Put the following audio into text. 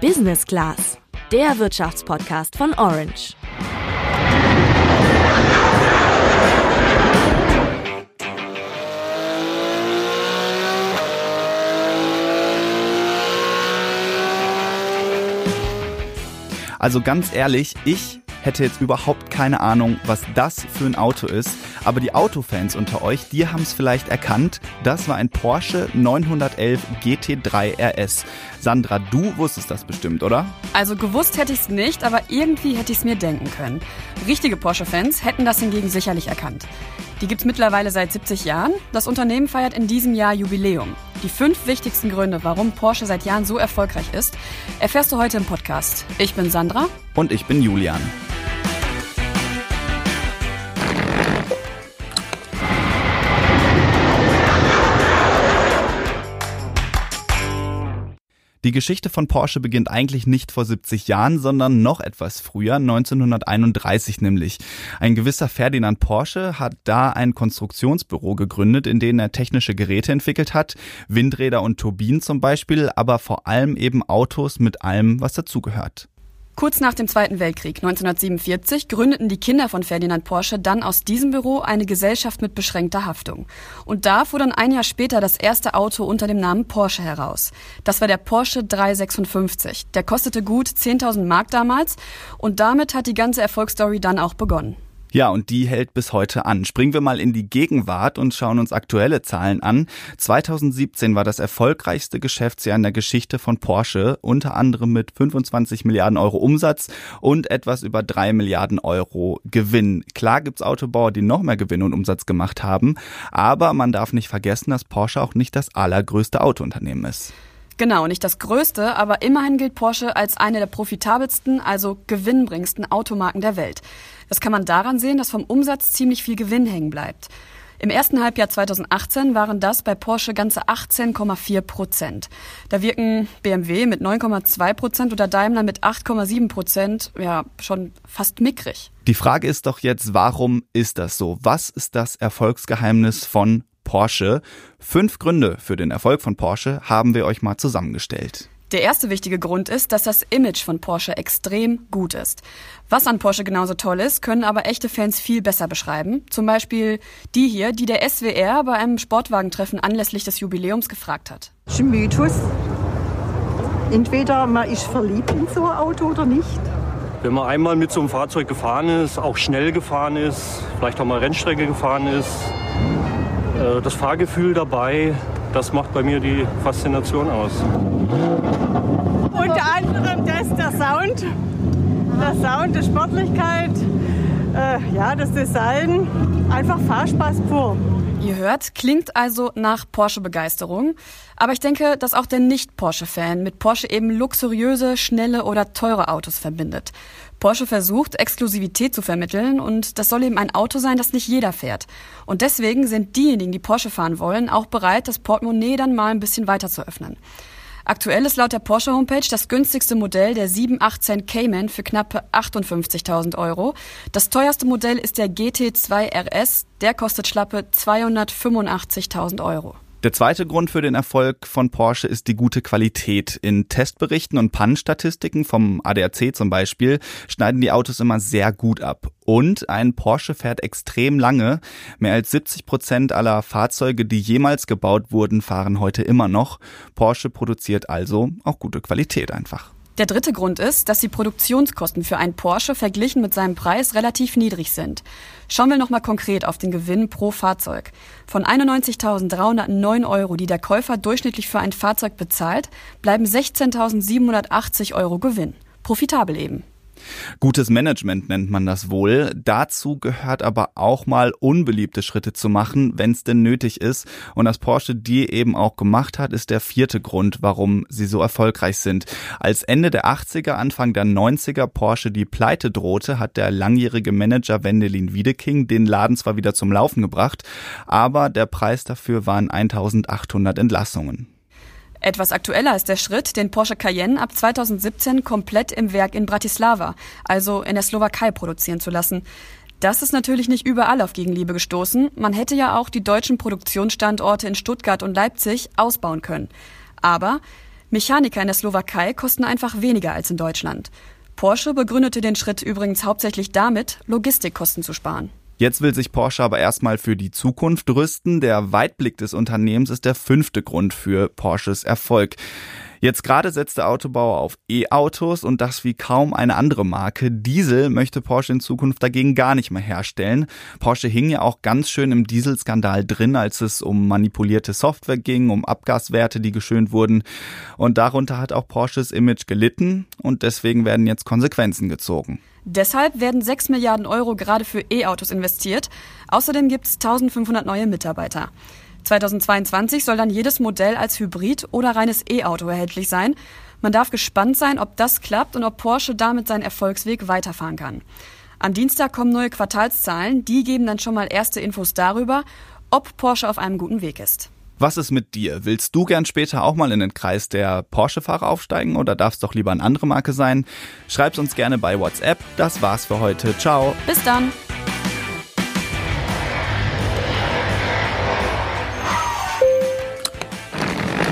Business Class, der Wirtschaftspodcast von Orange. Also ganz ehrlich, ich hätte jetzt überhaupt keine Ahnung, was das für ein Auto ist. Aber die Autofans unter euch, die haben es vielleicht erkannt. Das war ein Porsche 911 GT3 RS. Sandra, du wusstest das bestimmt, oder? Also gewusst hätte ich es nicht, aber irgendwie hätte ich es mir denken können. Richtige Porsche-Fans hätten das hingegen sicherlich erkannt. Die gibt's mittlerweile seit 70 Jahren. Das Unternehmen feiert in diesem Jahr Jubiläum. Die fünf wichtigsten Gründe, warum Porsche seit Jahren so erfolgreich ist, erfährst du heute im Podcast. Ich bin Sandra. Und ich bin Julian. Die Geschichte von Porsche beginnt eigentlich nicht vor 70 Jahren, sondern noch etwas früher, 1931 nämlich. Ein gewisser Ferdinand Porsche hat da ein Konstruktionsbüro gegründet, in dem er technische Geräte entwickelt hat, Windräder und Turbinen zum Beispiel, aber vor allem eben Autos mit allem, was dazugehört. Kurz nach dem Zweiten Weltkrieg 1947 gründeten die Kinder von Ferdinand Porsche dann aus diesem Büro eine Gesellschaft mit beschränkter Haftung. Und da fuhr dann ein Jahr später das erste Auto unter dem Namen Porsche heraus. Das war der Porsche 356. Der kostete gut 10.000 Mark damals und damit hat die ganze Erfolgsstory dann auch begonnen. Ja, und die hält bis heute an. Springen wir mal in die Gegenwart und schauen uns aktuelle Zahlen an. 2017 war das erfolgreichste Geschäftsjahr in der Geschichte von Porsche, unter anderem mit 25 Milliarden Euro Umsatz und etwas über 3 Milliarden Euro Gewinn. Klar gibt's Autobauer, die noch mehr Gewinn und Umsatz gemacht haben, aber man darf nicht vergessen, dass Porsche auch nicht das allergrößte Autounternehmen ist. Genau, nicht das größte, aber immerhin gilt Porsche als eine der profitabelsten, also gewinnbringendsten Automarken der Welt. Das kann man daran sehen, dass vom Umsatz ziemlich viel Gewinn hängen bleibt. Im ersten Halbjahr 2018 waren das bei Porsche ganze 18,4 Prozent. Da wirken BMW mit 9,2 Prozent oder Daimler mit 8,7 Prozent ja schon fast mickrig. Die Frage ist doch jetzt, warum ist das so? Was ist das Erfolgsgeheimnis von Porsche. Fünf Gründe für den Erfolg von Porsche haben wir euch mal zusammengestellt. Der erste wichtige Grund ist, dass das Image von Porsche extrem gut ist. Was an Porsche genauso toll ist, können aber echte Fans viel besser beschreiben. Zum Beispiel die hier, die der SWR bei einem Sportwagentreffen anlässlich des Jubiläums gefragt hat. Ein Mythos. Entweder man ist verliebt in so ein Auto oder nicht. Wenn man einmal mit so einem Fahrzeug gefahren ist, auch schnell gefahren ist, vielleicht auch mal Rennstrecke gefahren ist, äh, das Fahrgefühl dabei, das macht bei mir die Faszination aus. Unter anderem das, der Sound, der Sound, die Sportlichkeit, äh, ja, das Design, einfach Fahrspaß pur. Ihr hört, klingt also nach Porsche-Begeisterung. Aber ich denke, dass auch der Nicht-Porsche-Fan mit Porsche eben luxuriöse, schnelle oder teure Autos verbindet. Porsche versucht, Exklusivität zu vermitteln und das soll eben ein Auto sein, das nicht jeder fährt. Und deswegen sind diejenigen, die Porsche fahren wollen, auch bereit, das Portemonnaie dann mal ein bisschen weiter zu öffnen. Aktuell ist laut der Porsche Homepage das günstigste Modell der 718 Cayman für knappe 58.000 Euro. Das teuerste Modell ist der GT2 RS, der kostet schlappe 285.000 Euro. Der zweite Grund für den Erfolg von Porsche ist die gute Qualität. In Testberichten und Pannenstatistiken vom ADAC zum Beispiel schneiden die Autos immer sehr gut ab. Und ein Porsche fährt extrem lange. Mehr als 70 Prozent aller Fahrzeuge, die jemals gebaut wurden, fahren heute immer noch. Porsche produziert also auch gute Qualität einfach. Der dritte Grund ist, dass die Produktionskosten für einen Porsche verglichen mit seinem Preis relativ niedrig sind. Schauen wir nochmal konkret auf den Gewinn pro Fahrzeug. Von 91.309 Euro, die der Käufer durchschnittlich für ein Fahrzeug bezahlt, bleiben 16.780 Euro Gewinn. Profitabel eben. Gutes Management nennt man das wohl. Dazu gehört aber auch mal unbeliebte Schritte zu machen, wenn es denn nötig ist. Und das Porsche die eben auch gemacht hat, ist der vierte Grund, warum sie so erfolgreich sind. Als Ende der 80er, Anfang der 90er Porsche die Pleite drohte, hat der langjährige Manager Wendelin Wiedeking den Laden zwar wieder zum Laufen gebracht, aber der Preis dafür waren 1800 Entlassungen. Etwas aktueller ist der Schritt, den Porsche Cayenne ab 2017 komplett im Werk in Bratislava, also in der Slowakei, produzieren zu lassen. Das ist natürlich nicht überall auf Gegenliebe gestoßen. Man hätte ja auch die deutschen Produktionsstandorte in Stuttgart und Leipzig ausbauen können. Aber Mechaniker in der Slowakei kosten einfach weniger als in Deutschland. Porsche begründete den Schritt übrigens hauptsächlich damit, Logistikkosten zu sparen. Jetzt will sich Porsche aber erstmal für die Zukunft rüsten. Der Weitblick des Unternehmens ist der fünfte Grund für Porsches Erfolg. Jetzt gerade setzt der Autobauer auf E-Autos und das wie kaum eine andere Marke. Diesel möchte Porsche in Zukunft dagegen gar nicht mehr herstellen. Porsche hing ja auch ganz schön im Dieselskandal drin, als es um manipulierte Software ging, um Abgaswerte, die geschönt wurden. Und darunter hat auch Porsches Image gelitten und deswegen werden jetzt Konsequenzen gezogen. Deshalb werden 6 Milliarden Euro gerade für E-Autos investiert. Außerdem gibt es 1500 neue Mitarbeiter. 2022 soll dann jedes Modell als Hybrid oder reines E-Auto erhältlich sein. Man darf gespannt sein, ob das klappt und ob Porsche damit seinen Erfolgsweg weiterfahren kann. Am Dienstag kommen neue Quartalszahlen, die geben dann schon mal erste Infos darüber, ob Porsche auf einem guten Weg ist. Was ist mit dir? Willst du gern später auch mal in den Kreis der Porsche-Fahrer aufsteigen oder darf es doch lieber eine andere Marke sein? Schreib's uns gerne bei WhatsApp. Das war's für heute. Ciao. Bis dann.